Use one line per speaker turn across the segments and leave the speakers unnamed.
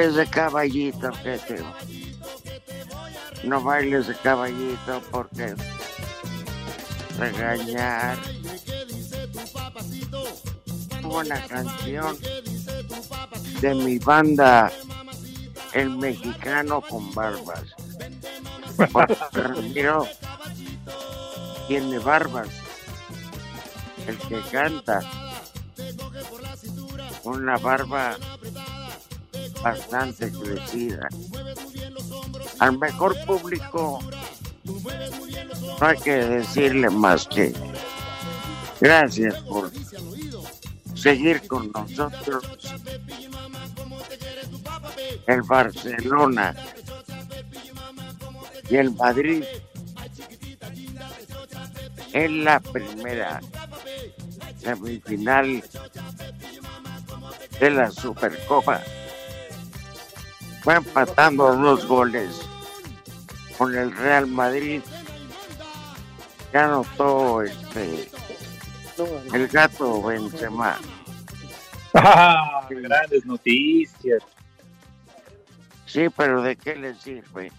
Bailes de caballito, que te...
No bailes de caballito porque regañar. Una canción de mi banda, el mexicano con barbas. Porque Ramiro tiene barbas. El que canta, una barba bastante crecida. Al mejor público no hay que decirle más que gracias por seguir con nosotros. El Barcelona y el Madrid en la primera semifinal de la Supercopa. Fue empatando dos goles con el Real Madrid. Ya anotó este el gato Benzema.
Ah, grandes noticias.
Sí, pero ¿de qué les sirve?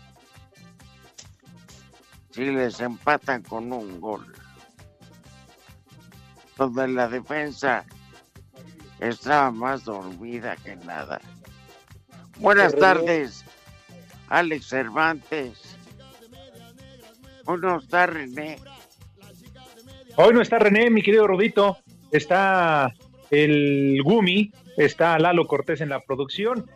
Si les empatan con un gol. Donde la defensa estaba más dormida que nada. Buenas tardes, Alex Cervantes. Hoy no está René.
Hoy no está René, mi querido Rodito. Está el Gumi, está Lalo Cortés en la producción.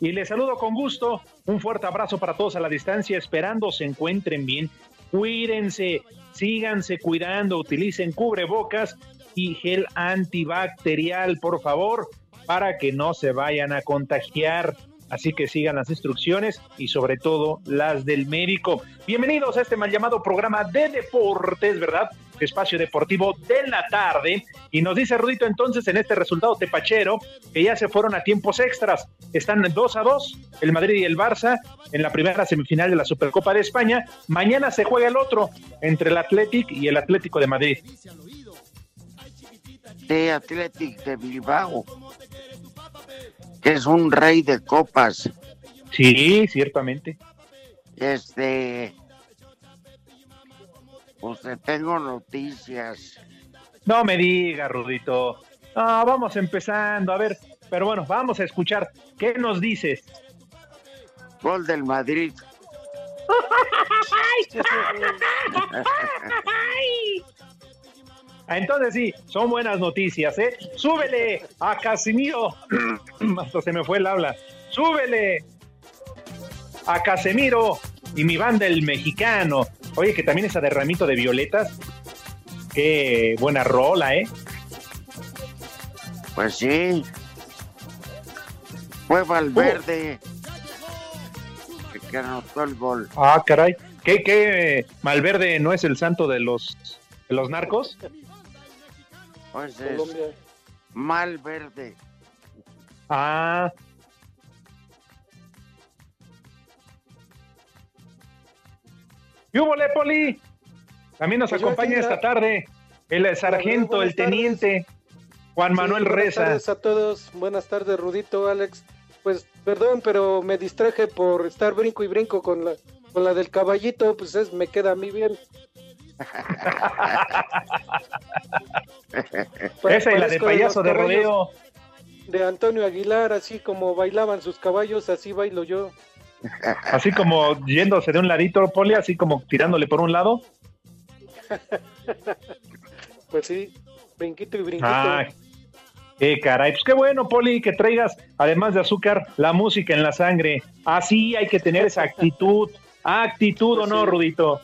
Y les saludo con gusto. Un fuerte abrazo para todos a la distancia, esperando se encuentren bien. Cuídense, síganse cuidando, utilicen cubrebocas y gel antibacterial, por favor, para que no se vayan a contagiar. Así que sigan las instrucciones y sobre todo las del médico. Bienvenidos a este mal llamado programa de deportes, ¿verdad? Espacio Deportivo de la tarde. Y nos dice Rudito entonces en este resultado tepachero que ya se fueron a tiempos extras. Están 2 a 2 el Madrid y el Barça en la primera semifinal de la Supercopa de España. Mañana se juega el otro entre el Athletic y el Atlético de Madrid.
de Athletic de Bilbao, que es un rey de copas.
Sí, ciertamente.
Este, pues te tengo noticias.
No me diga, Rudito. No, vamos empezando, a ver. Pero bueno, vamos a escuchar. ¿Qué nos dices?
Gol del Madrid.
Entonces sí, son buenas noticias, ¿eh? Súbele a Casimiro. Hasta se me fue el habla. Súbele a Casemiro y mi banda el mexicano. Oye, que también esa de ramito de violetas. Qué buena rola, ¿eh?
Pues sí. Fue Valverde el que anotó el gol.
Ah, caray. ¿Qué, qué? Malverde no es el santo de los, de los narcos?
Pues Colombia. mal verde.
Ah. ¿Qué hubo, También nos
pues
acompaña esta tarde el sargento, el teniente. Juan Manuel
Reza. Buenas tardes a todos. Buenas tardes, Rudito, Alex. Pues perdón, pero me distraje por estar brinco y brinco con la, con la del caballito, pues es, me queda a mí bien.
Esa y la de payaso de rodeo.
De Antonio Aguilar, así como bailaban sus caballos, así bailo yo.
Así como yéndose de un ladito, Poli, así como tirándole por un lado.
Pues sí, brinquito y brinquito.
Ay, qué caray. Pues qué bueno, Poli, que traigas, además de azúcar, la música en la sangre. Así hay que tener esa actitud. Actitud o no,
Sí.
Rudito.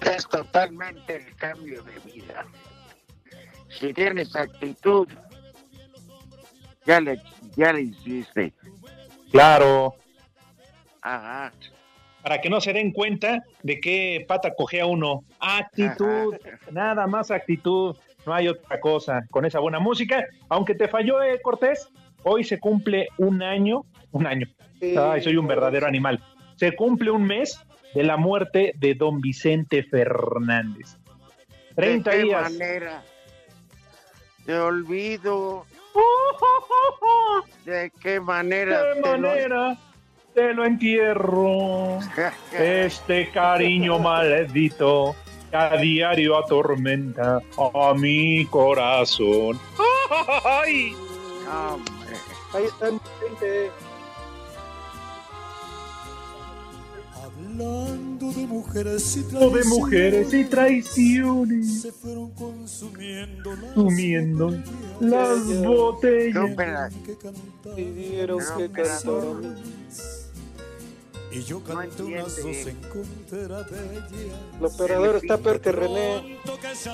Es totalmente el cambio de vida. Si tienes actitud, ya le, ya le hiciste.
Claro.
Ajá.
Para que no se den cuenta de qué pata cogea uno. Actitud. Nada más actitud. No hay otra cosa. Con esa buena música. Aunque te falló, eh, Cortés, hoy se cumple un año. Un año.
Sí,
Ay, soy un verdadero animal. Se cumple un mes de la muerte de don Vicente Fernández. 30
¿De qué
días.
manera? Te olvido. ¿De qué manera?
¿De
lo-
manera te lo entierro? Este cariño maldito que a diario atormenta a mi corazón. ¡Ay!
Hombre,
Ahí está mi
Hablando de mujeres y
De
traiciones,
mujeres y traiciones,
se fueron consumiendo las
sumiendo las botellas.
Que.
Pidieron
No,
que
pero-
cantaran.
Y yo canté unas dos
entiende.
en contra de ella.
El operador está peor que René.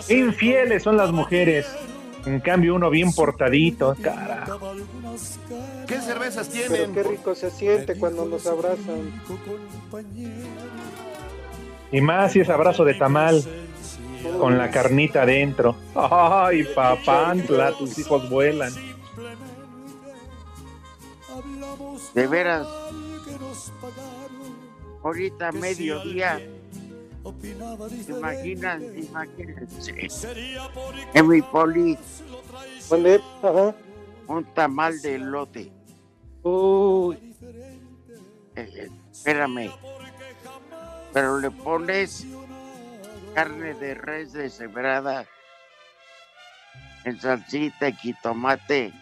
Infieles son las mujeres. En cambio, uno bien portadito, carajo.
¿Qué cervezas
Pero
tienen?
qué rico se siente cuando nos abrazan.
Y más si es abrazo de tamal con la carnita adentro. Ay, papantla, tus hijos vuelan.
De veras, ahorita mediodía,
Sería por
En mi poli,
¿Dónde? Ajá.
un tamal de elote.
Uy,
Eh, espérame. Pero le pones carne de res deshebrada en salsita, jitomate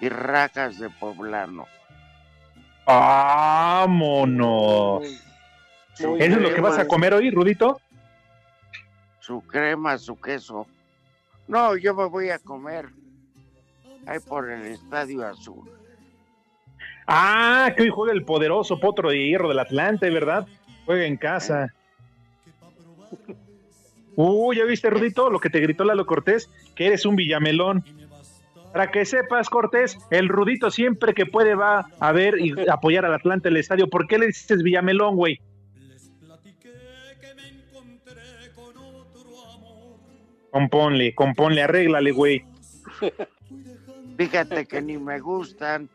y rajas de poblano.
Vámonos.
uy.
Su
¿Eso es lo que vas a comer hoy, Rudito?
Su crema, su queso. No, yo me voy a comer ahí por el Estadio Azul.
Ah, que hoy juega el poderoso potro de hierro del Atlante, ¿verdad? Juega en casa. Uy, ¿ya viste, Rudito, lo que te gritó Lalo Cortés? Que eres un villamelón. Para que sepas, Cortés, el Rudito siempre que puede va a ver y apoyar al Atlante el estadio. ¿Por qué le dices villamelón, güey? Componle, componle, arréglale, güey.
Fíjate que ni me gustan.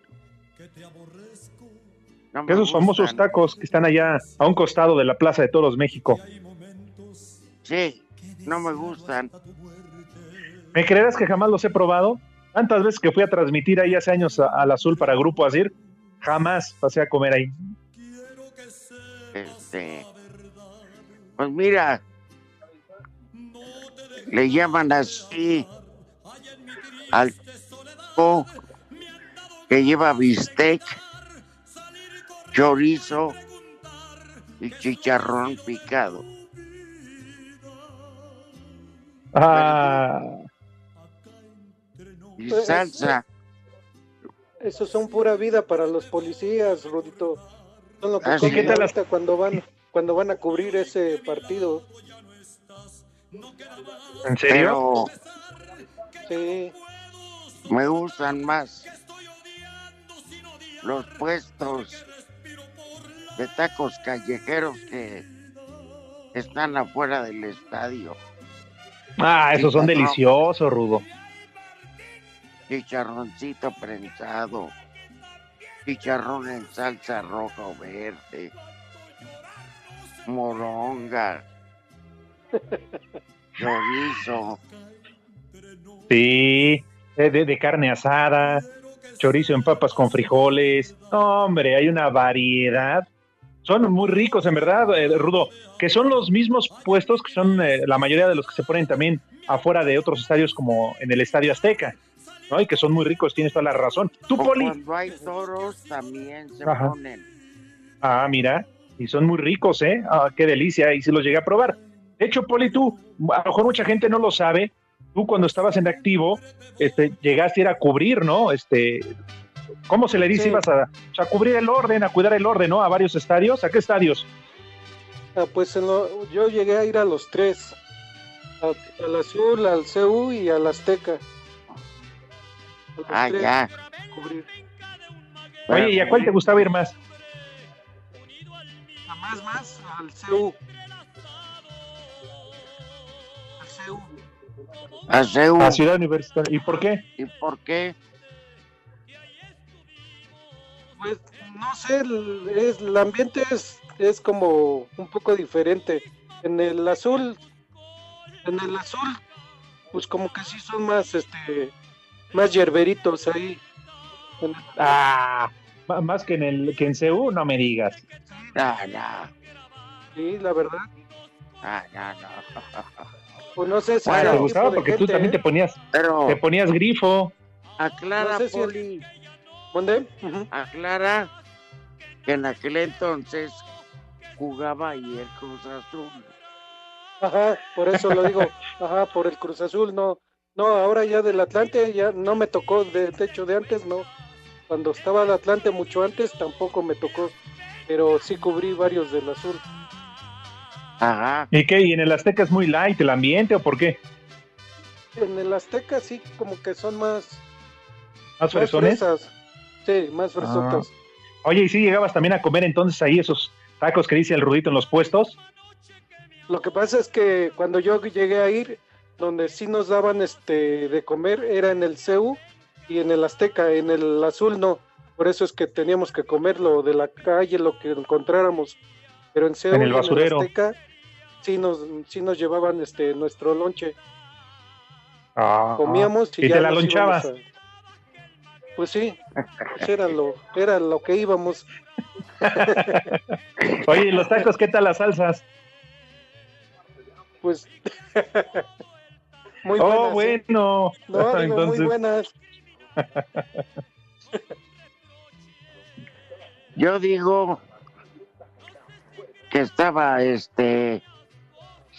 No me
Esos famosos tacos que están allá a un costado de la Plaza de Toros México.
Sí, no me gustan.
¿Me creerás que jamás los he probado? Tantas veces que fui a transmitir ahí hace años al Azul para Grupo Azir, jamás pasé a comer ahí.
Este, pues mira, le llaman así al que lleva bistec, chorizo y chicharrón picado.
Ah,
Y salsa,
Eso son pura vida para los policías, Rudito. Son lo que
¿qué tal
ahorita cuando van cuando van a cubrir ese partido.
¿En serio?
pero
Sí,
me gustan más los puestos de tacos callejeros que están afuera del estadio.
Ah, esos son deliciosos, Rudo.
chicharroncito prensado, chicharrón en salsa roja o verde, moronga, chorizo.
Sí, de, carne asada, chorizo en papas con frijoles. No, hombre, hay una variedad. Son muy ricos, en verdad, eh, Rudo, que son los mismos puestos que son eh, la mayoría de los que se ponen también afuera de otros estadios como en el Estadio Azteca, ¿no? Y que son muy ricos, tienes toda la razón. Tú,
O
Poli,
cuando hay toros también se
Ajá.
ponen.
Ah, mira, y son muy ricos, ¿eh? Ah, qué delicia, y si los llegué a probar. De hecho, Poli, tú, a lo mejor mucha gente no lo sabe, tú cuando estabas en activo, este, llegaste a ir a cubrir, ¿no? Este, ¿cómo se le dice?
Sí.
Ibas a, o sea, a cubrir el orden, a cuidar el orden, ¿no? A varios estadios. ¿A qué estadios?
Ah, pues en lo- yo llegué a ir a los tres. Al Azul, al CU y al Azteca. A
Ah,
tres
ya.
cubrir.
Oye, ¿y a cuál te gustaba ir más?
A más, más, al CU.
A CEU.
A Ciudad Universitaria. ¿Y por qué?
¿Y por qué?
Pues no sé, el, es, el ambiente es, es como un poco diferente. En el azul, en el azul, pues como que sí son más, este, más yerberitos ahí. En el-
Ah, más que en el que en CEU, no me digas.
Ah, no.
sí, la verdad.
Ah, no, no.
Pues no sé si
Ah, te
el
gustaba porque tú también te
¿eh?
ponías,
Pero
te ponías grifo.
aclara,
No sé si-
Poli,
¿Dónde?
Aclara que en aquel entonces jugaba ahí el Cruz Azul.
Ajá, por eso lo digo. Ajá, por el Cruz Azul, no. No, ahora ya del Atlante ya no me tocó, de, de hecho de antes no. Cuando estaba el Atlante mucho antes tampoco me tocó, pero sí cubrí varios del Azul.
Ajá.
¿Y qué? ¿Y en el Azteca es muy light el ambiente o por qué?
En el Azteca sí como que son más,
¿Más fresones?
fresas. Sí, más fresotas.
Oye, ¿y si llegabas también a comer entonces ahí esos tacos que dice el Rudito en los puestos?
Lo que pasa es que cuando yo llegué a ir, donde sí nos daban este de comer era en el CEU y en el Azteca, en el Azul no. Por eso es que teníamos que comer lo de la calle, lo que encontráramos. Pero en CEU
En el
y. Azteca sí nos, sí nos llevaban este nuestro lonche.
Ah,
Comíamos y,
¿Y
ya
te la lonchabas?
a- Pues sí, pues era lo, era lo que íbamos.
Oye, ¿y los tacos qué tal las salsas?
Pues muy buenas.
oh, bueno.
No, digo,
entonces,
muy buenas.
Yo digo que estaba, este,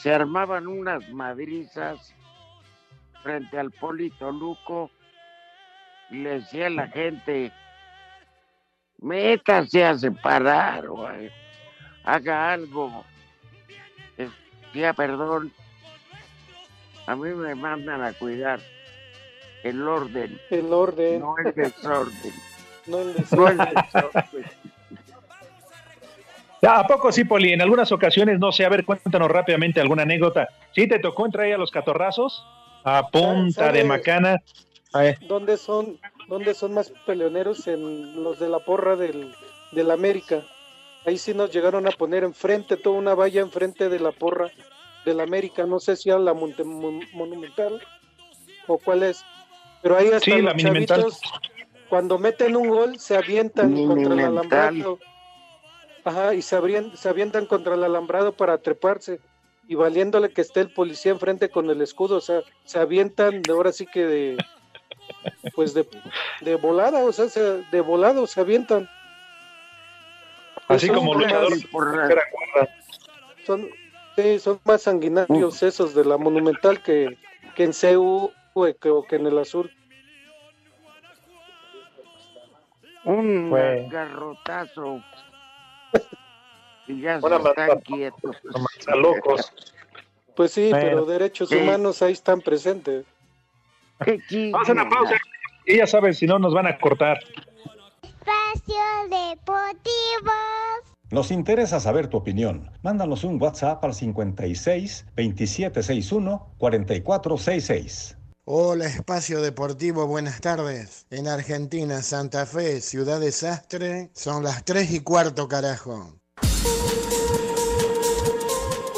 se armaban unas madrizas frente al Polito Luco y le decía a la gente, métase a separar, güey, haga algo. Decía, perdón, a mí me mandan a cuidar el orden,
El orden,
no el desorden.
no el
No el
desorden.
Desorden.
¿A poco sí, Poli? En algunas ocasiones, no sé, a ver, cuéntanos rápidamente alguna anécdota. ¿Sí te tocó entrar ahí a los catorrazos? A punta
¿Sabe?
de macana. A ver,
¿Dónde son, dónde son más peleoneros? En los de la porra del, del América. Ahí sí nos llegaron a poner enfrente, toda una valla enfrente de la porra del América. No sé si era la Monte- Mon- Monumental o cuál es. Pero ahí hasta
Sí, la
los
Monumental.
chavitos, cuando meten un gol, se avientan contra el alambrado. Ajá, y se, abrien- se avientan contra el alambrado para treparse. Y valiéndole que esté el policía enfrente con el escudo, o sea, se avientan de ahora sí que de, pues de, de volada, o sea, se- de volado se avientan.
así
Son
como luchadores.
Por-
Son, sí, son más sanguinarios esos de la Monumental que, que en CU o que, o que en el Azul.
Un garrotazo. Y ya están
matada.
quietos.
A locos.
Pues sí,
Bueno.
pero derechos
Sí.
humanos ahí están presentes.
¿Qué?
Vamos a una pausa. Y ya sabes, si no, nos van a cortar.
Espacio Deportivo.
Nos interesa saber tu opinión. Mándanos un WhatsApp al 56 2761 4466.
Hola, Espacio Deportivo, buenas tardes. En Argentina, Santa Fe, Ciudad Desastre, son las 3 y cuarto, carajo.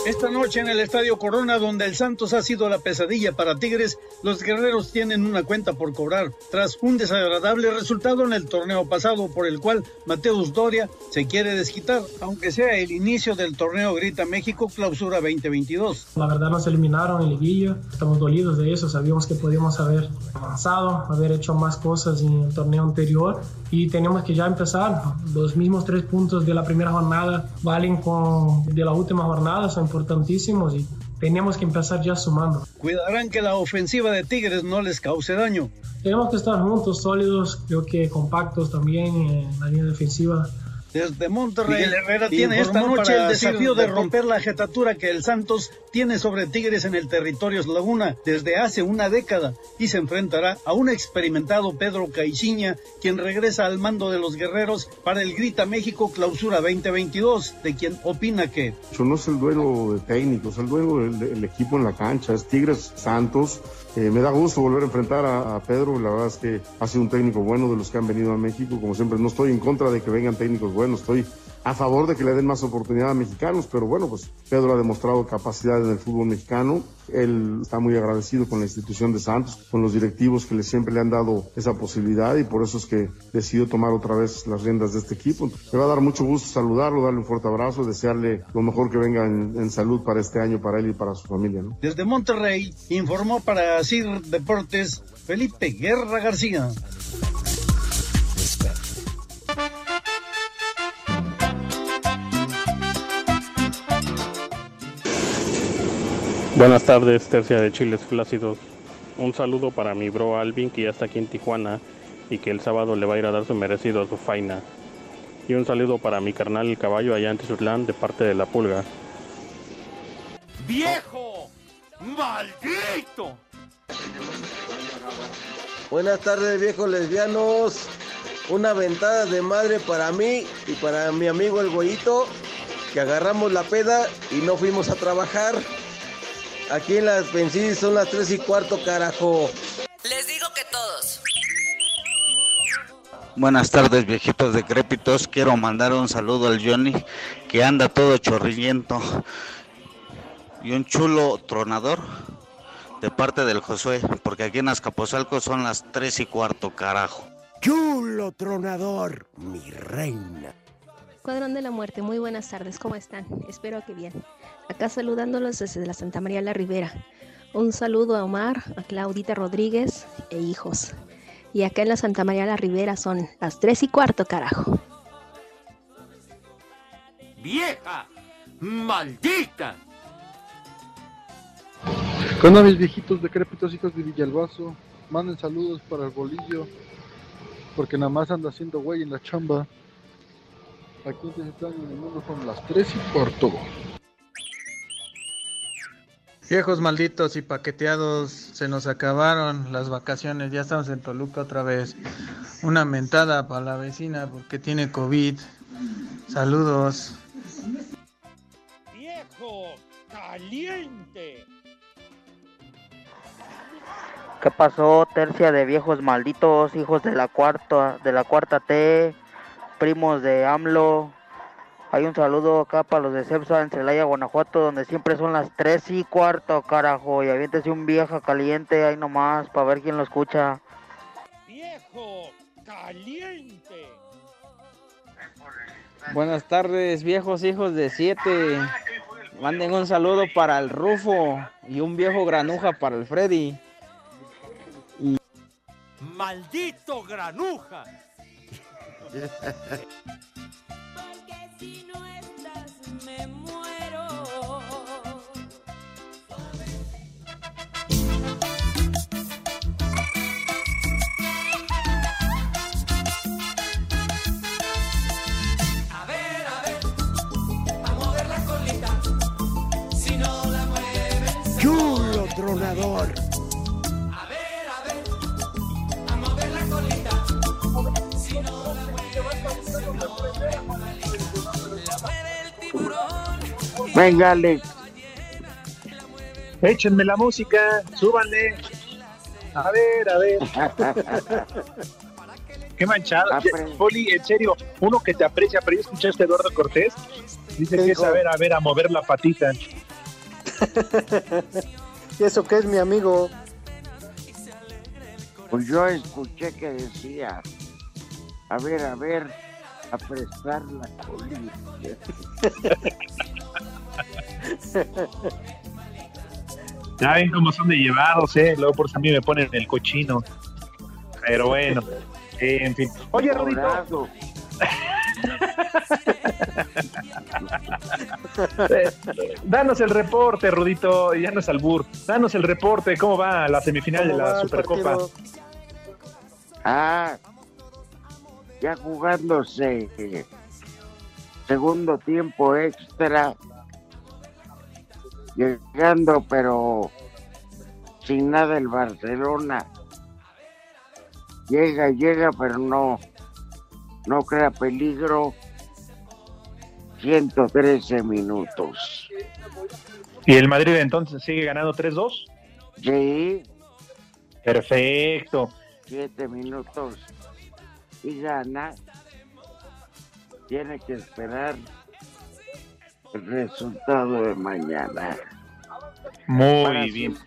Esta noche en el Estadio Corona, donde el Santos ha sido la pesadilla para Tigres, los guerreros tienen una cuenta por cobrar, tras un desagradable resultado en el torneo pasado, por el cual Mateus Doria se quiere desquitar, aunque sea el inicio del torneo Grita México Clausura 2022.
La verdad nos eliminaron en liguilla, estamos dolidos de eso, sabíamos que podíamos haber avanzado, haber hecho más cosas en el torneo anterior. Y tenemos que ya empezar. Los mismos tres puntos de la primera jornada valen con de la última jornada, importantísimos y tenemos que empezar ya sumando.
Cuidarán que la ofensiva de Tigres no les cause daño.
Tenemos que estar juntos, sólidos, creo que compactos también en la línea defensiva.
Desde Monterrey, Miguel Herrera tiene esta noche el desafío de romper la jetatura que el Santos tiene sobre Tigres en el territorio Laguna desde hace una década y se enfrentará a un experimentado Pedro Caixinha, quien regresa al mando de los guerreros para el Grita México Clausura 2022, de quien opina que...
No es el duelo de técnicos, el duelo del equipo en la cancha, es Tigres Santos eh, me da gusto volver a enfrentar a, Pedro, la verdad es que ha sido un técnico bueno de los que han venido a México, como siempre no estoy en contra de que vengan técnicos buenos, estoy a favor de que le den más oportunidad a mexicanos, pero bueno, pues Pedro ha demostrado capacidad en el fútbol mexicano, él está muy agradecido con la institución de Santos, con los directivos que le siempre le han dado esa posibilidad y por eso es que decidió tomar otra vez las riendas de este equipo. Me va a dar mucho gusto saludarlo, darle un fuerte abrazo, desearle lo mejor que venga en, salud para este año, para él y para su familia.
Desde Monterrey informó para CIR Deportes Felipe Guerra García.
Buenas tardes, tercia de Chiles Flácidos. Un saludo para mi bro Alvin, que ya está aquí en Tijuana y que el sábado le va a ir a dar su merecido a su faina. Y un saludo para mi carnal el caballo allá en Tizutlán de parte de la pulga.
¡Viejo! ¡Maldito!
Buenas tardes, viejos lesbianos. Una ventada de madre para mí y para mi amigo el güeyito, que agarramos la peda y no fuimos a trabajar. Aquí en las Pensis son las 3 y cuarto, carajo.
Les digo que todos.
Buenas tardes, viejitos decrépitos. Quiero mandar un saludo al Johnny, que anda todo chorrillento. Y un chulo tronador de parte del Josué, porque aquí en Azcapotzalco son las 3 y cuarto, carajo.
Chulo tronador, mi reina.
Cuadrón de la Muerte, muy buenas tardes, ¿cómo están? Espero que bien. Acá saludándolos desde la Santa María la Ribera. Un saludo a Omar, a Claudita Rodríguez e hijos. Y acá en la Santa María la Ribera son las tres y cuarto, carajo.
¡Vieja! ¡Maldita!
Con mis viejitos decrépitos hijos de Villalbazo, manden saludos para el bolillo, porque nada más anda haciendo güey en la chamba. Aquí en Tijuana en el mundo son las 3 y cuarto.
Viejos malditos y paqueteados, se nos acabaron las vacaciones, ya estamos en Toluca otra vez. Una mentada para la vecina porque tiene COVID. Saludos.
Viejo caliente.
¿Qué pasó, tercia de viejos malditos, hijos de la cuarta, de la cuarta T? Primos de AMLO. Hay un saludo acá para los de CEPSA en Celaya, Guanajuato, donde siempre son las 3 y cuarto, carajo. Y aviéntese un vieja caliente ahí nomás para ver quién lo escucha.
Viejo caliente.
Buenas tardes, viejos hijos de 7. Manden un saludo para el Rufo y un viejo granuja para el Freddy.
¡Maldito granuja!
Porque si no estás me muero.
A ver, a ver, a mover la colita. Si no la mueven,
chulo tronador.
Venga, Alex.
Échenme la música, súbanle. A ver, a ver. Qué manchado. Poli, en serio, uno que te aprecia, pero ya escuchaste a Eduardo Cortés. Dice que es a ver, a ver, a mover la patita.
¿Y eso qué es mi amigo?
Pues yo escuché que decía, a ver, a ver, a prestar la colilla.
Ya ven cómo son de llevados, ¿eh? Luego por eso a mí me ponen el cochino. Pero bueno, eh, en fin. Oye, Rodito. Danos el reporte, Rudito, ya no es albur. Danos el reporte, ¿cómo va la semifinal de
¿Cómo va
la Supercopa?
partido?
Ah, ya jugándose eh, segundo tiempo extra, llegando pero sin nada el Barcelona. Llega, llega, pero no, no crea peligro. 113 minutos.
¿Y el Madrid entonces sigue ganando 3-2?
Sí,
Perfecto.
7 minutos y gana. Tiene que esperar el resultado de mañana.
Muy
Para si-
bien.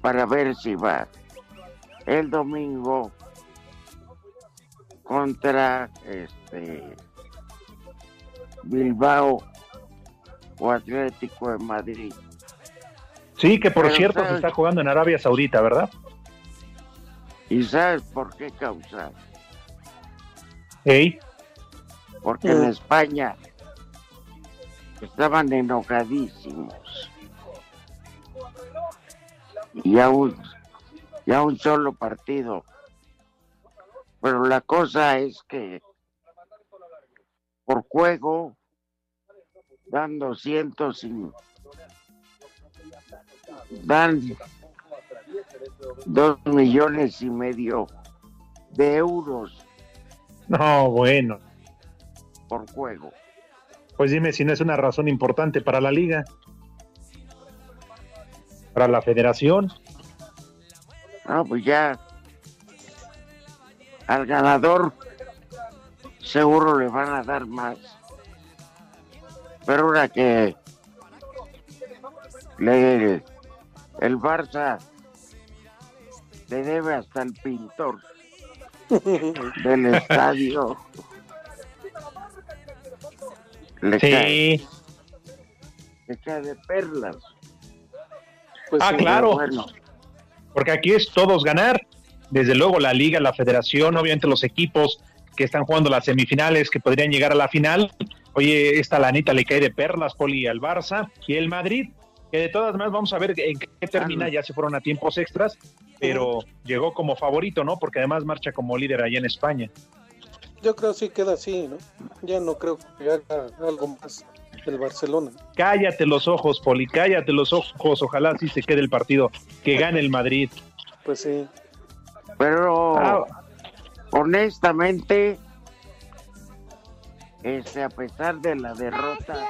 para ver si va el domingo contra este Bilbao o Atlético de Madrid.
Sí, que por
Pero,
cierto se está jugando en Arabia Saudita, ¿verdad?
¿Y sabes por qué causa?
Ey,
Porque en
Mm.
España estaban enojadísimos. Y a un, y a un solo partido. Pero la cosa es que por juego dan 200 y dan dos millones y medio de euros
no, bueno.
por juego.
Pues dime si no es una razón importante para la liga. Para la federación.
Ah, pues ya al ganador seguro le van a dar más. Pero ahora que le, el Barça le debe hasta el pintor del estadio. Le cae,
Sí.
le cae de perlas.
ah,
sí,
claro.
bueno.
Porque aquí es todos ganar. Desde luego la liga, la federación, obviamente los equipos que están jugando las semifinales, que podrían llegar a la final. Oye, esta lanita le cae de perlas, Poli, al Barça y el Madrid, que de todas maneras vamos a ver en qué termina, ya se fueron a tiempos extras, pero llegó como favorito, ¿no? Porque además marcha como líder allá en España.
Yo creo que sí queda así, ¿no? Ya no creo que haga algo más el Barcelona.
Cállate los ojos, Poli, cállate los ojos, ojalá así se quede el partido, que gane el Madrid.
Pues sí.
Pero
Ah.
honestamente, este, a pesar de la derrota,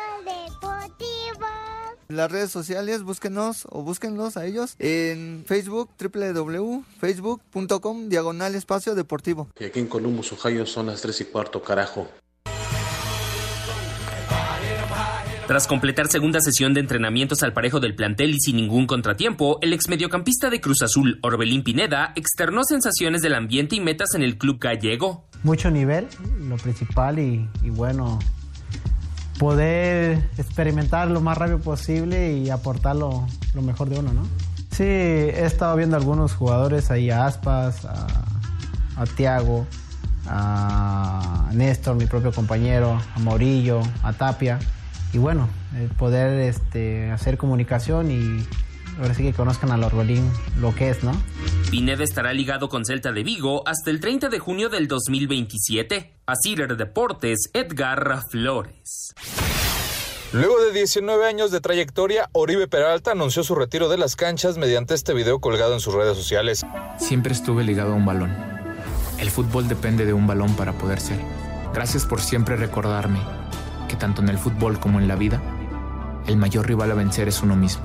las redes sociales, búsquenos o búsquenlos a ellos en Facebook, www.facebook.com, diagonal espacio deportivo.
Y aquí en Columbus, Ohio, son las 3 y cuarto, carajo.
Tras completar segunda sesión de entrenamientos al parejo del plantel y sin ningún contratiempo, el exmediocampista de Cruz Azul, Orbelín Pineda, externó sensaciones del ambiente y metas en el club gallego.
mucho nivel, lo principal, y, y bueno, poder experimentar lo más rápido posible y aportar lo, mejor de uno, ¿no? Sí, he estado viendo algunos jugadores ahí, a Aspas, a, a Tiago, a Néstor, mi propio compañero, a Morillo, a Tapia, y bueno, eh, poder este, hacer comunicación y ahora sí que conozcan al Orbelín lo que es, ¿no?
Pineda estará ligado con Celta de Vigo hasta el 30 de junio del 2027. A Cider Deportes, Edgar Flores.
Luego de 19 años de trayectoria, Oribe Peralta anunció su retiro de las canchas mediante este video colgado en sus redes sociales.
Siempre estuve ligado a un balón. El fútbol depende de un balón para poder ser. Gracias por siempre recordarme que tanto en el fútbol como en la vida, el mayor rival a vencer es uno mismo.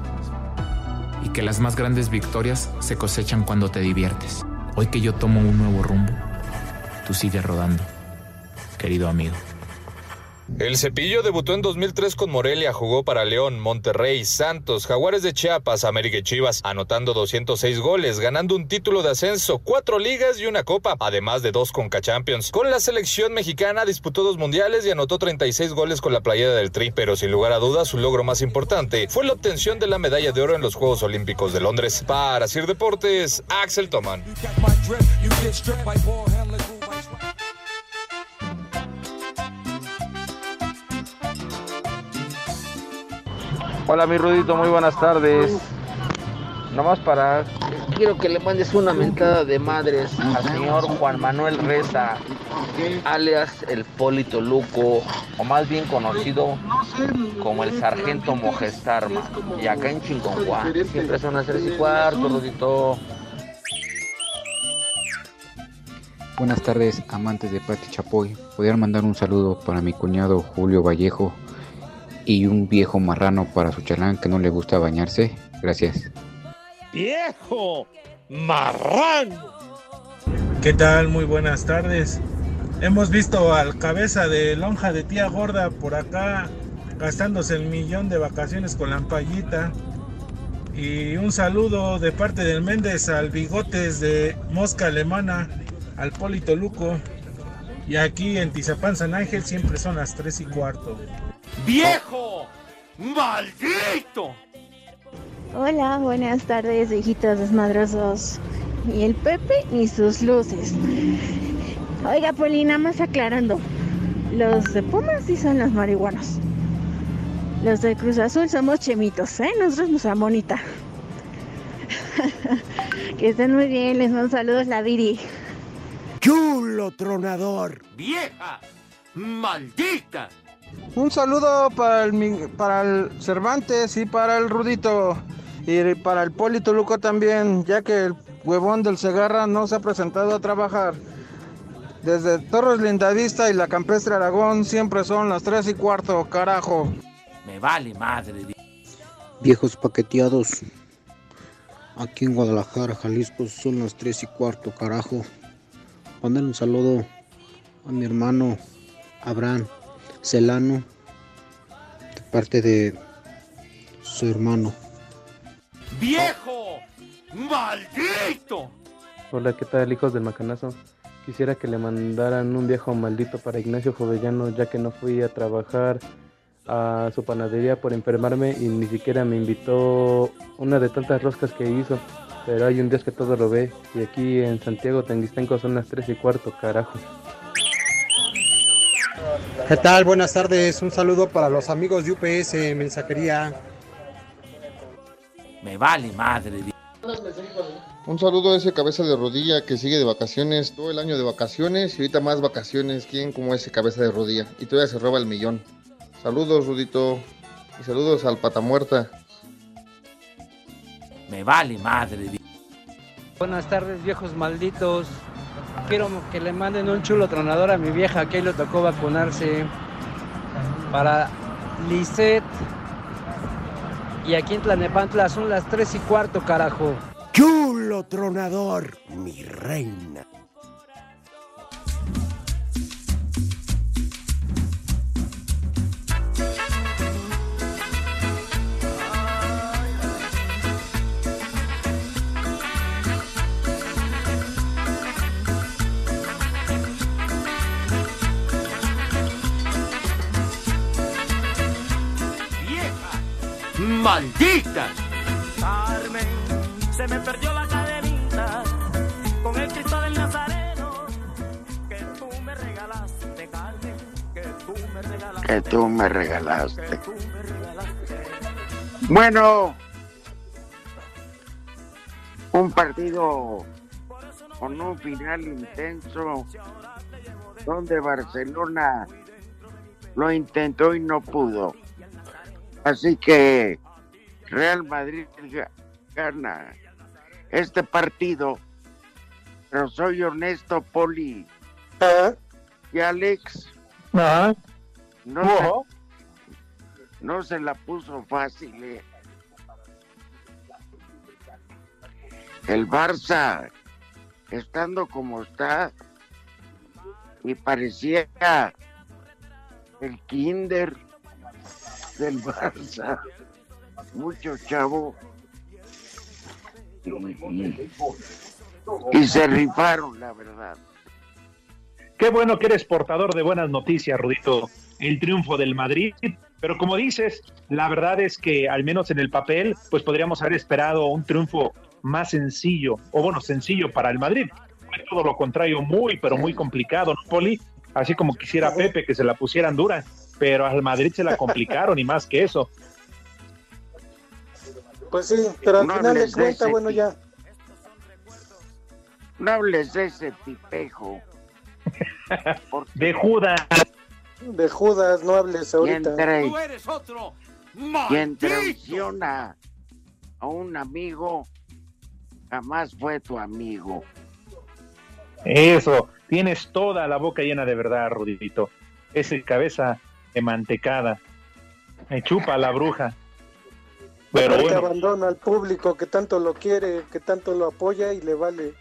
Y que las más grandes victorias se cosechan cuando te diviertes. Hoy que yo tomo un nuevo rumbo, tú sigues rodando, querido amigo.
El Cepillo debutó en 2003 con Morelia, jugó para León, Monterrey, Santos, Jaguares de Chiapas, América y Chivas, anotando 206 goles, ganando un título de ascenso, cuatro ligas y una copa, además de dos Conca Champions. Con la selección mexicana disputó dos mundiales y anotó 36 goles con la playera del Tri, pero sin lugar a dudas su logro más importante fue la obtención de la medalla de oro en los Juegos Olímpicos de Londres. Para Sir Deportes, Axel Toman.
Hola mi Rudito, muy buenas tardes. Nomás para... Quiero que le mandes una mentada de madres al señor Juan Manuel Reza, alias el Polito Luco, o más bien conocido como el Sargento Mojestarma. Y acá en Chinconjuá, siempre son las tres y cuarto, Rudito.
Buenas tardes, amantes de Pati Chapoy. Podrían mandar un saludo para mi cuñado Julio Vallejo y un viejo marrano para su chalán que no le gusta bañarse. Gracias.
¡Viejo! ¡Marrano!
¿Qué tal? Muy buenas tardes. Hemos visto al cabeza de lonja de tía gorda por acá gastándose el millón de vacaciones con la ampallita. Y un saludo de parte del Méndez al Bigotes de Mosca Alemana, al Polito Luco. Y aquí en Tizapán San Ángel siempre son las 3 y cuarto.
¡Viejo! ¡Maldito!
Hola, buenas tardes, viejitos desmadrosos. Y el Pepe y sus luces. Oiga, Polina, más aclarando. Los de Pumas sí son los marihuanos. Los de Cruz Azul somos chemitos, ¿eh? Nosotros nos bonita. que estén muy bien, les mando saludos la Viri.
¡Chulo tronador!
¡Vieja! ¡Maldita!
Un saludo para el, para el Cervantes y para el Rudito. Y para el Polito Luco también, ya que el huevón del Segarra no se ha presentado a trabajar. Desde Torres Lindavista y la Campestre Aragón siempre son las 3 y cuarto, carajo.
Me vale madre.
Viejos paqueteados. Aquí en Guadalajara, Jalisco, son las 3 y cuarto, carajo. Mandar un saludo a mi hermano Abraham Celano, de parte de su hermano.
¡Viejo! ¡Maldito!
Hola, ¿qué tal, hijos del macanazo? Quisiera que le mandaran un viejo maldito para Ignacio Jovellano, ya que no fui a trabajar a su panadería por enfermarme y ni siquiera me invitó una de tantas roscas que hizo. Pero hay un Dios que todo lo ve, y aquí en Santiago Tenguistenco son las 3 y cuarto, carajo.
¿Qué tal? Buenas tardes. Un saludo para los amigos de UPS Mensajería.
Me vale madre.
Un saludo a ese cabeza de rodilla que sigue de vacaciones todo el año de vacaciones y ahorita más vacaciones. ¿Quién como ese cabeza de rodilla? Y todavía se roba el millón. Saludos, Rudito. Y saludos al pata muerta.
Me vale madre.
Buenas tardes, viejos malditos. Quiero que le manden un chulo tronador a mi vieja que ahí le tocó vacunarse. Para Lisette. Y aquí en Tlanepantla son las 3 y cuarto, carajo.
¡Chulo tronador! Mi reina.
¡Vieja! ¡Maldita!
Carmen, se me perdió la cadenita con el Cristo del Nazareno que tú me regalaste, Carmen, que tú me regalaste.
Que tú me regalaste. Bueno, un partido con un final intenso donde Barcelona lo intentó y no pudo. Así que Real Madrid ga- gana este partido. Pero soy honesto, Poli. Y Alex. No, se, no se la puso fácil. eh. El Barça, estando como está, y parecía el kinder del Barça. Mucho chavo. Y, se rifaron, la verdad.
Qué bueno que eres portador de buenas noticias, Rudito. El triunfo del Madrid. Pero como dices, la verdad es que al menos en el papel, pues podríamos haber esperado un triunfo más sencillo, o bueno, sencillo para el Madrid. Fue todo lo contrario, muy, pero muy complicado, ¿no, Poli? Así como quisiera Pepe que se la pusieran dura, pero al Madrid se la complicaron y más que eso.
Pues sí, pero al
No
final de
ese
bueno, ya.
No hables de ese tipejo.
De Judas.
De Judas, no hables ahorita.
entre-
Tú eres otro
Quien traiciona a un amigo jamás fue tu amigo.
Eso, tienes toda la boca llena de verdad, Rudito. Ese cabeza de mantecada. Me chupa la bruja. Pero bueno,
abandona al público que tanto lo quiere, que tanto lo apoya y le vale.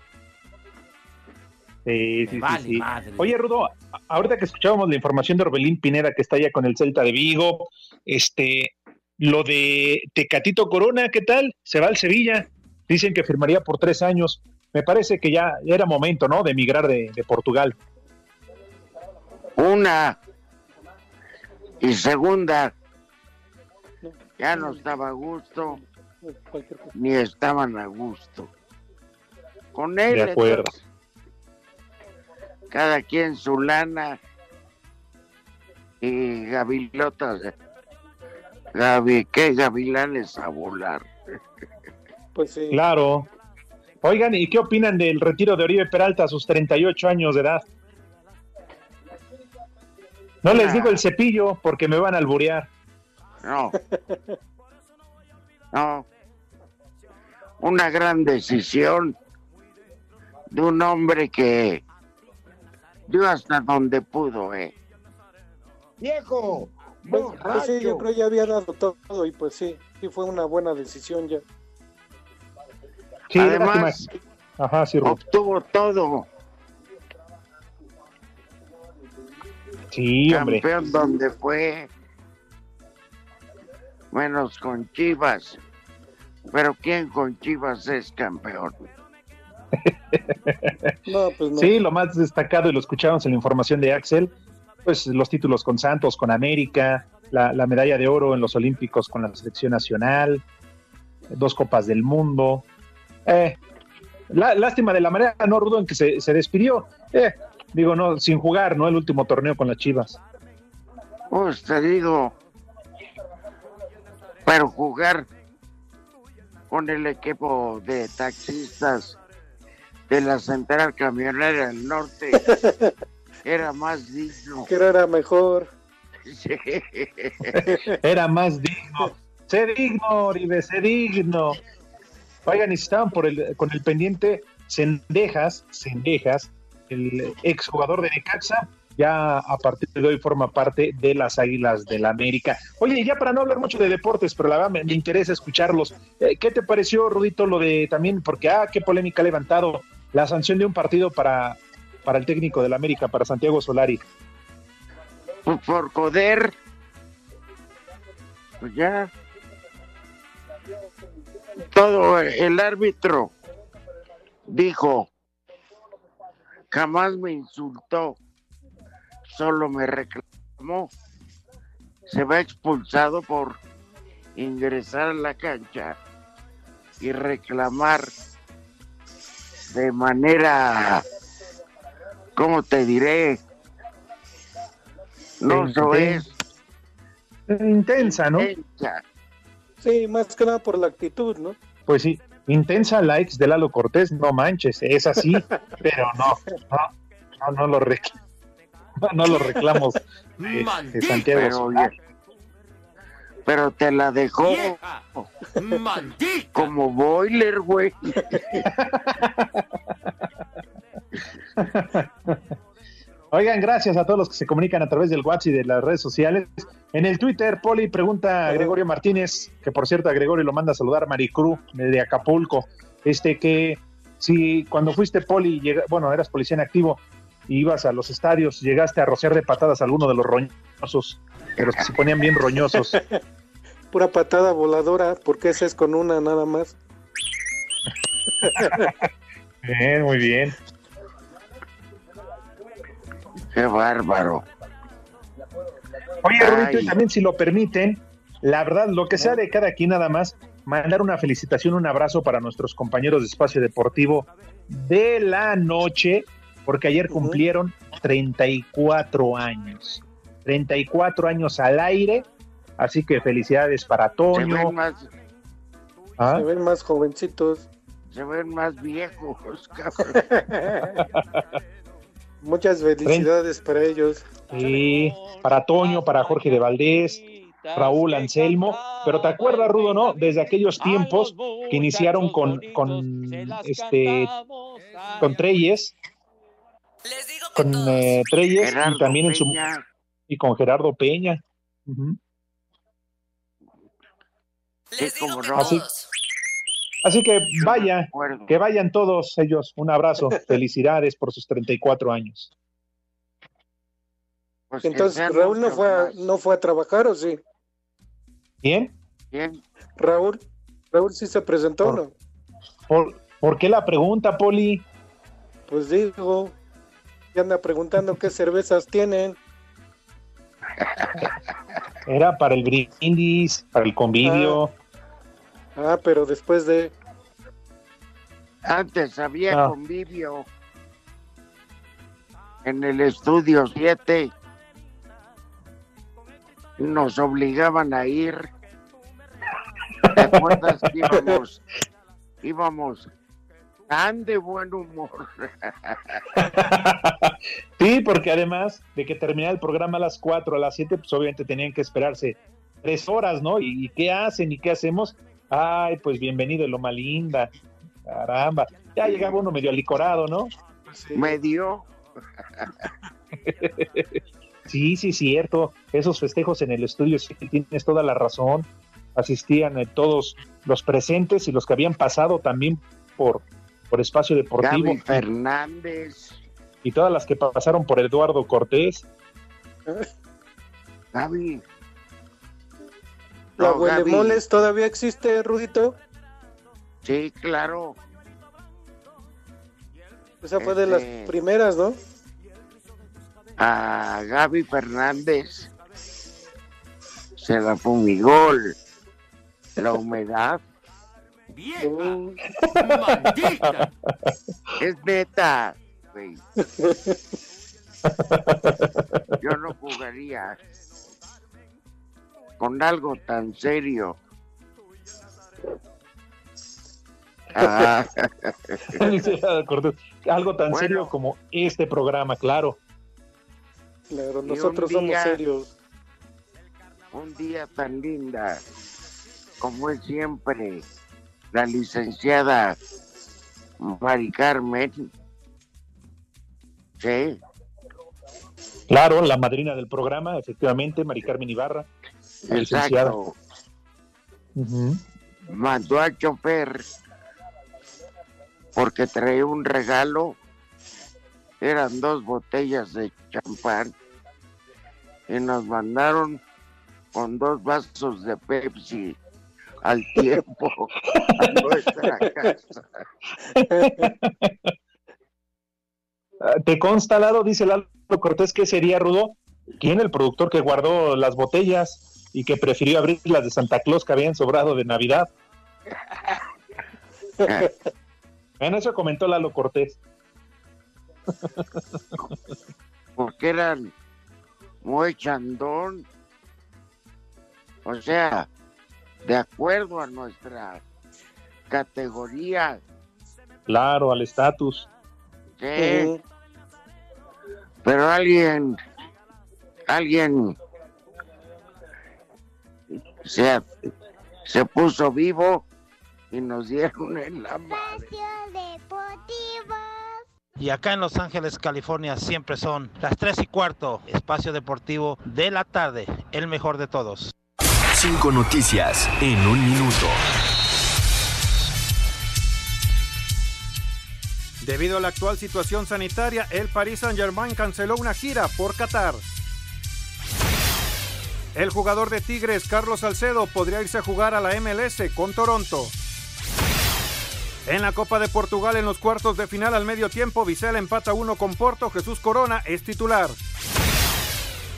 sí, sí, sí,
vale
sí.
madre.
Oye, Rudo, ahorita que escuchábamos la información de Orbelín Pineda que está ya con el Celta de Vigo, este, lo de Tecatito Corona, ¿qué tal? Se va al Sevilla. Dicen que firmaría por tres años. Me parece que ya era momento, ¿no? De emigrar de, de Portugal.
Una. Y segunda, ya no estaba a gusto, ni estaban a gusto. Con él,
De acuerdo.
entonces, cada quien su lana y gavilotas. Gavi, ¿qué gavilanes a volar?
Pues sí.
Claro. Oigan, ¿y qué opinan del retiro de Oribe Peralta a sus 38 años de edad? No les digo el cepillo porque me van a alburear.
No. No. Una gran decisión de un hombre que dio hasta donde pudo, ¿eh?
¡Viejo!
Pues, pues sí, yo creo ya había dado todo y pues sí, sí fue una buena decisión ya.
Sí,
Además.
Ajá, sí,
obtuvo todo.
Sí, hombre.
Campeón donde fue. Menos con Chivas. Pero ¿quién con Chivas es campeón?
No, pues no.
Sí, lo más destacado, y lo escuchamos en la información de Axel, pues los títulos con Santos, con América, la, la medalla de oro en los Olímpicos con la selección nacional, dos copas del mundo. Eh, lá- lástima de la manera, no Rudo, en que se, se despidió. Eh, digo, no, sin jugar, ¿no? El último torneo con las Chivas.
Pues te digo, pero jugar con el equipo de taxistas de la Central Camionera del Norte era más digno.
Que era mejor.
Sí.
Era más digno. Sé digno, Oribe, sé digno. Oigan, estaban por el, con el pendiente Cendejas, Cendejas, el exjugador de Necaxa, ya a partir de hoy forma parte de las Águilas del la América. Oye, ya para no hablar mucho de deportes, pero la verdad me, interesa escucharlos. Eh, ¿Qué te pareció, Rudito, lo de también, porque, ah, qué polémica ha levantado la sanción de un partido para, para el técnico del América, para Santiago Solari?
Pues por poder, pues ya. Todo el árbitro dijo, jamás me insultó, solo me reclamó. Se va expulsado por ingresar a la cancha y reclamar de manera, ¿cómo te diré? No es.
Intensa, ¿no?
Intensa.
Sí, más que nada por la actitud, ¿no?
Pues sí, intensa likes de Lalo Cortés, no manches, es así, pero no, no, no, no lo rec- no, no lo reclamos de, de Santiago
Pero, te la dejó
¡Maldita!
como boiler, güey.
Oigan, gracias a todos los que se comunican a través del WhatsApp y de las redes sociales. En el Twitter, Poli pregunta a Gregorio Martínez, que por cierto a Gregorio lo manda a saludar Maricruz de Acapulco, este que si cuando fuiste Poli, llega- bueno, eras policía en activo, ibas a los estadios, llegaste a rociar de patadas a alguno de los roñosos, de los que se ponían bien roñosos.
Pura patada voladora, porque esa es con una nada más.
Bien, muy bien.
Qué bárbaro.
Oye,
Ay.
Rudito, y también si lo permiten, la verdad, lo que sea de cada quien nada más, mandar una felicitación, un abrazo para nuestros compañeros de Espacio Deportivo de la noche, porque ayer cumplieron 34 años. 34 años al aire, así que felicidades para
Se
Toño.
ven más,
¿Ah?
Se ven más jovencitos.
se ven más viejos, cabrón.
Muchas felicidades para ellos.
Sí, para Toño, para Jorge de Valdés, Raúl Anselmo, pero te acuerdas, Rudo, ¿no? Desde aquellos tiempos que iniciaron con, con este con Treyes, con eh, Treyes
Gerardo
y también en su y con Gerardo Peña. Ujú.
Sí, cómo no.
Así, así que vaya, que vayan todos ellos. Un abrazo, felicidades por sus 34 años.
Pues que
Entonces, Raúl no fue, a, no fue a trabajar, ¿o sí?
¿Bien?
Bien.
Raúl, Raúl sí se presentó, ¿o ¿no?
¿Por, por qué la pregunta, Poli?
Pues digo, que anda preguntando qué cervezas tienen.
Era para el brindis, para el convivio.
Ah, pero después de...
Antes había
Ah.
convivio en el estudio 7. Nos obligaban a ir. ¿Te acuerdas que íbamos? Íbamos tan de buen humor.
Sí, porque además de que terminaba el programa a las 4, a las 7, pues obviamente tenían que esperarse tres horas, ¿no? ¿Y, y qué hacen y qué hacemos? Ay, pues bienvenido, Loma Linda. Caramba. Ya llegaba uno medio alicorado, ¿no?
Medio.
Sí, sí, cierto. Esos festejos en el estudio, sí, tienes toda la razón. Asistían eh, todos los presentes y los que habían pasado también por, por espacio deportivo.
Gaby Fernández.
Y todas las que pasaron por Eduardo Cortés.
Gaby.
¿La
No.
Huelemoles todavía existe, Rudito?
Sí, claro.
Esa fue de las
Este-
primeras, ¿no?
A Gaby Fernández se la fumigó la humedad.
¡Maldita!
Es neta, güey. Yo no jugaría con algo tan serio. Ah.
Algo tan
Bueno.
serio como este programa, claro.
Claro, nosotros somos serios.
un día tan linda como es siempre la licenciada Mari Carmen. Sí,
Claro, la madrina del programa, efectivamente, Mari Carmen Ibarra,
exacto.
Ujú.
Mandó al chofer porque traía un regalo. Eran dos botellas de champán y nos mandaron con dos vasos de Pepsi al tiempo a nuestra casa.
¿Te consta, Lalo? Dice Lalo Cortés que sería Rudo. ¿Quién? El productor que guardó las botellas y que prefirió abrir las de Santa Claus que habían sobrado de Navidad. Bueno, eso comentó Lalo Cortés.
porque eran muy chandón. O sea, de acuerdo a nuestra categoría,
Claro, al estatus.
sí. Pero alguien, alguien se, se puso vivo y nos dieron en la madre.
Y acá en Los Ángeles, California, siempre son las 3 y cuarto, espacio deportivo de la tarde, el mejor de todos.
Cinco noticias en un minuto.
Debido a la actual situación sanitaria, el Paris Saint-Germain canceló una gira por Qatar. El jugador de Tigres, Carlos Salcedo, podría irse a jugar a la MLS con Toronto. En la Copa de Portugal, en los cuartos de final al medio tiempo, Vizela empata uno con Porto, Jesús Corona es titular.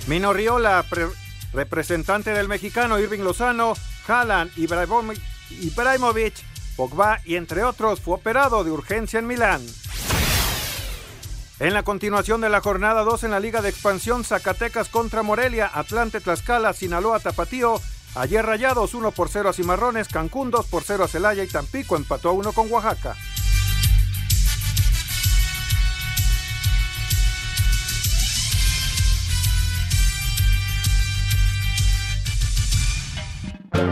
Mino Riola, pre- representante del mexicano Irving Lozano, Haaland, Ibrahimovic, Pogba y entre otros, fue operado de urgencia en Milán. En la continuación de la jornada 2 en la Liga de Expansión, Zacatecas contra Morelia, Atlante, Tlaxcala, Sinaloa, Tapatío. Ayer Rayados 1 por 0 a Cimarrones, Cancún 2 por 0 a Celaya y Tampico empató a 1 con Oaxaca.
Que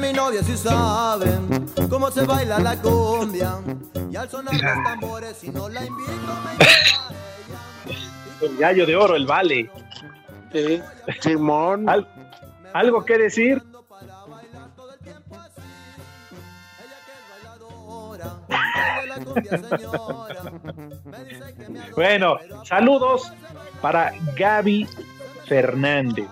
mi novia sí sabe cómo se baila la cumbia. Y al sonar los tambores, si no la invito, me
El gallo de oro, el vale.
Simón.
¿Algo que decir? Bueno, saludos para Gaby Fernández.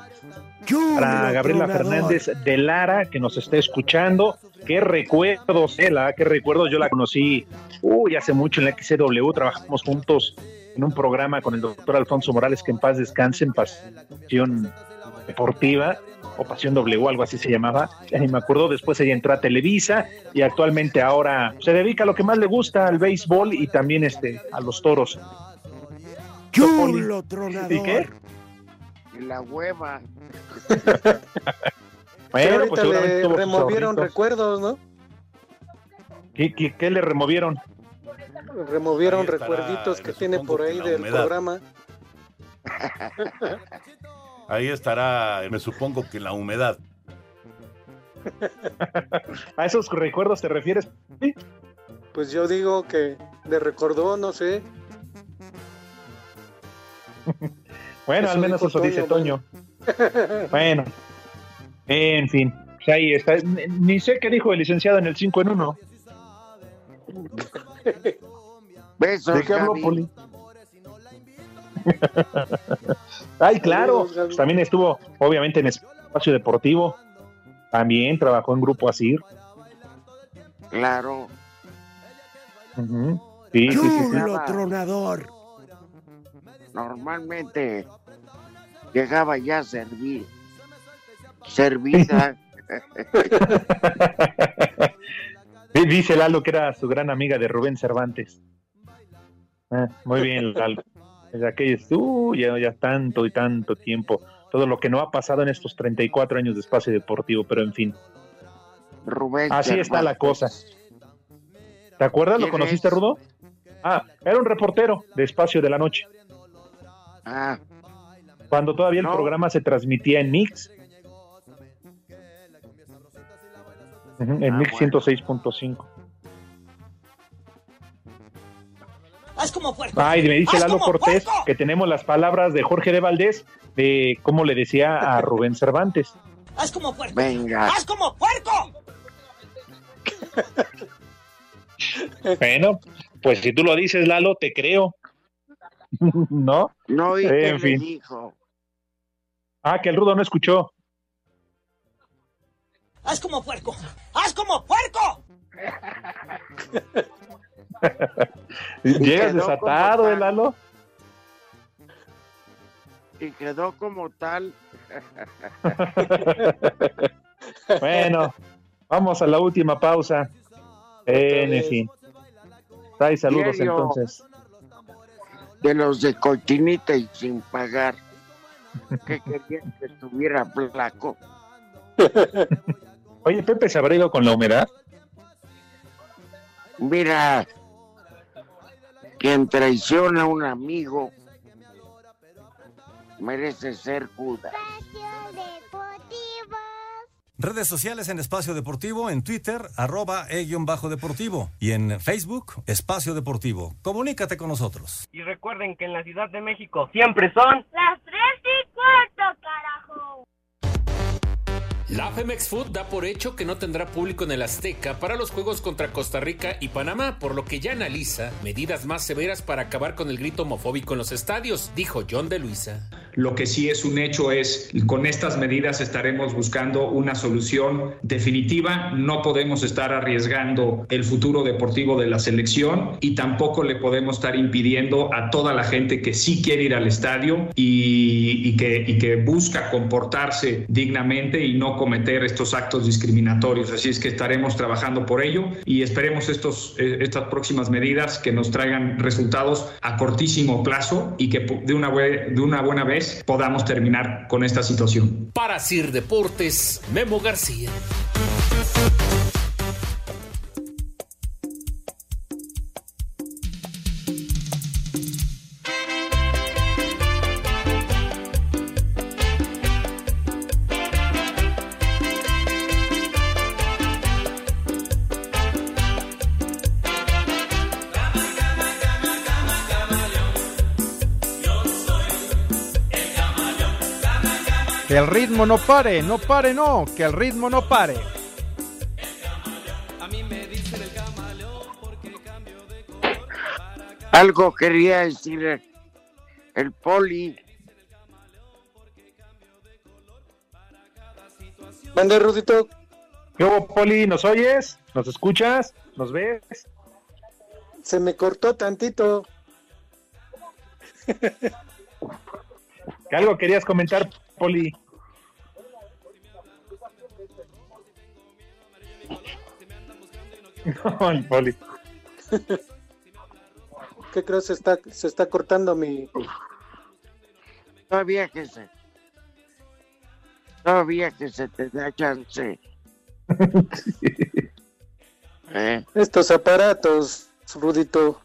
Para Gabriela Fernández de Lara, que nos está escuchando. Qué recuerdos, eh, la, qué recuerdos. Yo la conocí, uy, hace mucho en la XCW. Trabajamos juntos en un programa con el doctor Alfonso Morales, que en paz descanse, en pasión deportiva, o Pasión W, algo así se llamaba. Ni me acuerdo. Después ella entró a Televisa y actualmente ahora se dedica a lo que más le gusta, al béisbol y también este, a los toros.
Chulo
¿Y qué?
La hueva.
Bueno,
ahorita
pues seguramente
le removieron recuerdos, ¿no?
¿Qué, qué, qué le removieron?
Removieron
Ahí
recuerditos que tiene por ahí del
humedad.
programa.
Ahí estará, me supongo que la humedad.
¿A esos recuerdos te refieres? Sí.
Pues yo digo que le recordó, no sé.
Bueno,
Eso
al menos eso dice
Toño.
Bueno, en fin, pues ahí está. Ni, ni sé qué dijo el licenciado en el 5 en 1.
Besos,
¿De qué habló,
Gaby.
Poli? Ay, claro. Pues también estuvo, obviamente, en espacio deportivo. También trabajó en Grupo Asir.
Claro.
Ujú. Sí, sí, sí, sí.
Llegaba-
tronador.
Normalmente llegaba ya a servir. Servida.
Dice Lalo que era su gran amiga de Rubén Cervantes. Ah, muy bien, Lalo. Desde aquellos, uh, ya, ya tanto y tanto tiempo. Todo lo que no ha pasado en estos 34 años de espacio deportivo, pero en fin.
Rubén.
Así está la cosa. ¿Te acuerdas? ¿Lo
¿Quién
conociste,
es?
Rudo? Ah, era un reportero de Espacio de la Noche.
Ah,
Cuando todavía el programa se transmitía en Mix. En
Ah,
Mix
bueno.
106.5.
Haz como puerco.
Ay, me dice Lalo Cortés
puerco.
que tenemos las palabras de Jorge de Valdés de cómo le decía a Rubén Cervantes.
Haz como puerco.
venga.
Haz como puerco.
Bueno, pues si tú lo dices, Lalo, te creo. ¿No?
No, y
En
qué le
fin.
dijo.
Ah, que el Rudo no escuchó.
Haz como puerco. Haz como puerco.
Llegas desatado,
como
¿eh,
tal.
Lalo?
Y quedó como tal.
Bueno, vamos a la última pausa. En fin. Saludos
Diario.
entonces.
De los de cochinita y sin pagar. Que querían que estuviera flaco.
Oye, Pepe se habrá ido con la humedad.
Mira, quien traiciona a un amigo merece ser Judas.
Redes sociales en Espacio Deportivo, en Twitter, arroba e-bajo deportivo y en Facebook, Espacio Deportivo. Comunícate con nosotros.
Y recuerden que en la Ciudad de México siempre son
las tres
La Femex Food da por hecho que no tendrá público en el Azteca para los juegos contra Costa Rica y Panamá, por lo que ya analiza medidas más severas para acabar con el grito homofóbico en los estadios, dijo John de Luisa.
Lo que sí es un hecho es, con estas medidas estaremos buscando una solución definitiva. No podemos estar arriesgando el futuro deportivo de la selección y tampoco le podemos estar impidiendo a toda la gente que sí quiere ir al estadio y, que, y que busca comportarse dignamente y no cometer estos actos discriminatorios. Así es que estaremos trabajando por ello y esperemos estos, eh, estas próximas medidas que nos traigan resultados a cortísimo plazo y que de una, de una buena vez podamos terminar con esta situación.
Para Sir Deportes, Memo García.
El ritmo no pare, no pare, no, que el ritmo no pare.
Algo quería decir el, poli.
Mande, Rudito.
¿Qué hubo, Poli? ¿Nos oyes? ¿Nos escuchas? ¿Nos ves?
Se me cortó tantito.
¿Qué algo querías comentar, Poli? No, el Poli.
¿Qué crees? Se está, se está cortando mi.
Todavía que se. Todavía que se te da chance. ¿Eh?
Estos aparatos, Rudito.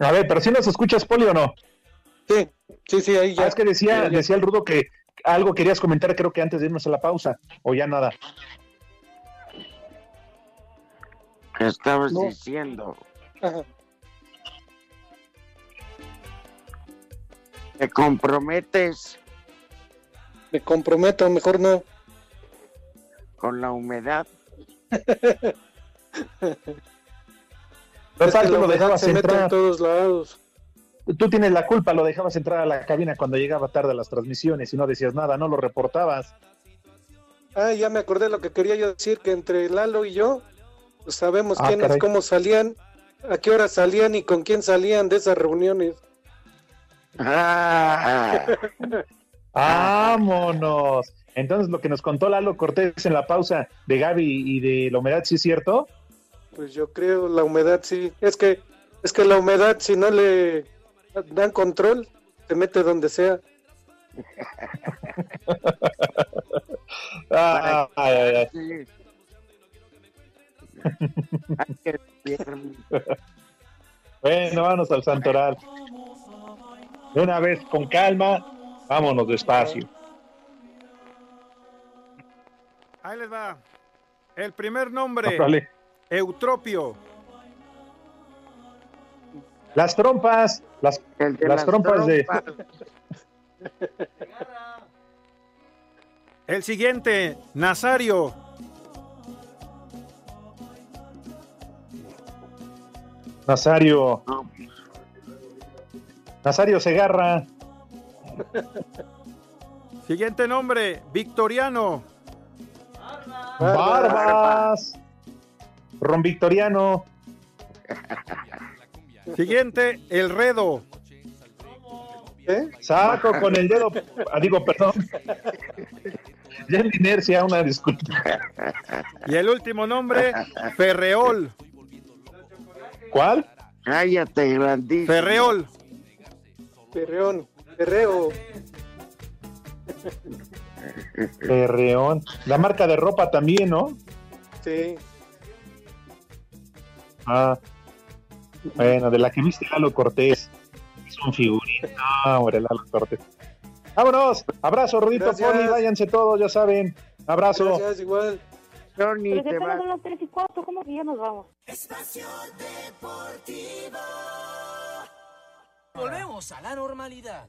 A ver, pero si nos escuchas, Poli, o no?
Sí, sí, sí, ahí ya.
Ah, es que decía,
Ya, ya.
decía el Rudo que algo querías comentar, creo que antes de irnos a la pausa, o ya nada.
¿Qué estabas
No.
diciendo?
Ajá.
¿Te comprometes
Me comprometo, mejor no.
con la humedad?
Total,
Es que
lo dejabas
se mete en
entrar.
todos lados.
Tú tienes la culpa, lo dejabas entrar a la cabina cuando llegaba tarde a las transmisiones y no decías nada, no lo reportabas.
Ah, ya me acordé lo que quería yo decir, que entre Lalo y yo pues, sabemos
Ah,
quiénes,
caray.
cómo salían, a qué hora salían y con quién salían de esas reuniones.
Ah,
¡Vámonos! Entonces, lo que nos contó Lalo Cortés en la pausa de Gaby y de la humedad, ¿sí es cierto?
Pues yo creo, la humedad sí. Es que, es que la humedad, si no le dan control, se mete donde sea.
Ah, ay, ay, ay. Bueno, vámonos al Santoral. De una vez, con calma, vámonos despacio.
Ahí les va. El primer nombre. Eutropio.
Las trompas, las, las
las
trompas de...
trompas.
El siguiente, Nazario.
Nazario. Nazario Segarra.
Siguiente nombre, Victoriano.
Barbas. Ron Victoriano.
Siguiente, El Redo.
¿Eh?
Saco con el dedo. ah, digo, perdón. Ya en inercia, una disculpa.
Y el último nombre, Ferreol.
¿Cuál?
Cállate, grandísimo.
Ferreol.
Perreón, perreo.
Perreón. La marca de ropa también, ¿no?
Sí.
Ah. Bueno, de la que viste Lalo Cortés. Es un figurín. No, hombre, Lalo Cortés. Vámonos. Abrazo, Rudito. Poli. Váyanse todos, ya saben. Abrazo.
Gracias, igual.
Johnny,
Pero si
te
apenas
va.
son las 3 y 4, ¿cómo que ya nos vamos?
Espacio Deportivo. Volvemos a la normalidad.